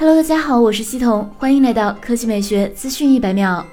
Hello，大家好，我是西彤，欢迎来到科技美学资讯一百秒。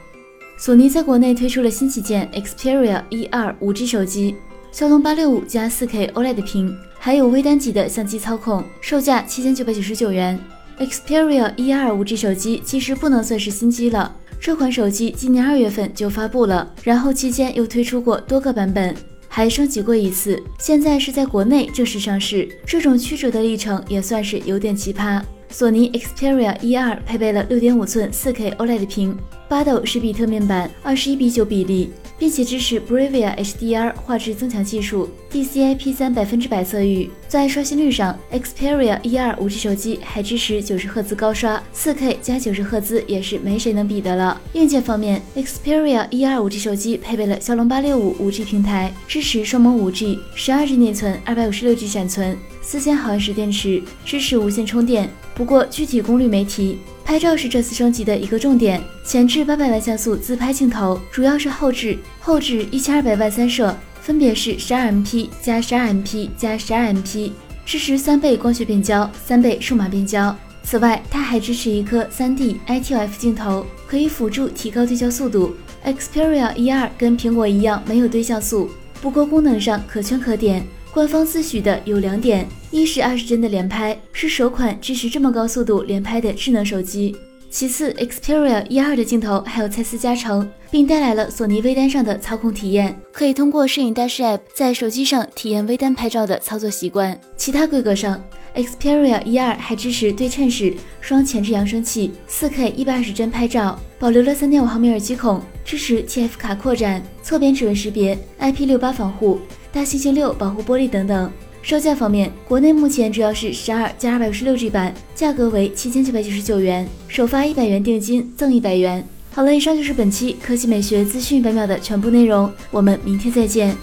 索尼在国内推出了新旗舰 Xperia E2 5G 手机，骁龙八六五加 4K OLED 屏，还有微单级的相机操控，售价七千九百九十九元。Xperia E2 5G 手机其实不能算是新机了，这款手机今年二月份就发布了，然后期间又推出过多个版本，还升级过一次，现在是在国内正式上市，这种曲折的历程也算是有点奇葩。索尼 Xperia E2 配备了六点五寸四 K OLED 屏，八斗十比特面板，二十一比九比例，并且支持 Bravia HDR 画质增强技术，DCI P3 百分之百色域。在刷新率上，Xperia E2 5G 手机还支持九十赫兹高刷，四 K 加九十赫兹也是没谁能比的了。硬件方面，Xperia E2 5G 手机配备了骁龙八六五 5G 平台，支持双模 5G，十二 G 内存，二百五十六 G 闪存，四千毫安时电池，支持无线充电。不过具体功率没提。拍照是这次升级的一个重点，前置八百万像素自拍镜头，主要是后置，后置一千二百万三摄，分别是十二 MP 加十二 MP 加十二 MP，支持三倍光学变焦，三倍数码变焦。此外，它还支持一颗三 D ITF 镜头，可以辅助提高对焦速度。Xperia E2 跟苹果一样没有对像素，不过功能上可圈可点。官方自诩的有两点：一是二十帧的连拍，是首款支持这么高速度连拍的智能手机；其次，Xperia E2 的镜头还有蔡司加成，并带来了索尼微单上的操控体验，可以通过摄影大师 App 在手机上体验微单拍照的操作习惯。其他规格上，Xperia E2 还支持对称式双前置扬声器，4K 一百二十帧拍照，保留了三点五毫米耳机孔，支持 TF 卡扩展，侧边指纹识别，IP68 防护。大猩猩六保护玻璃等等。售价方面，国内目前主要是十二加二百五十六 G 版，价格为七千九百九十九元，首发一百元定金赠一百元。好了，以上就是本期科技美学资讯百秒的全部内容，我们明天再见。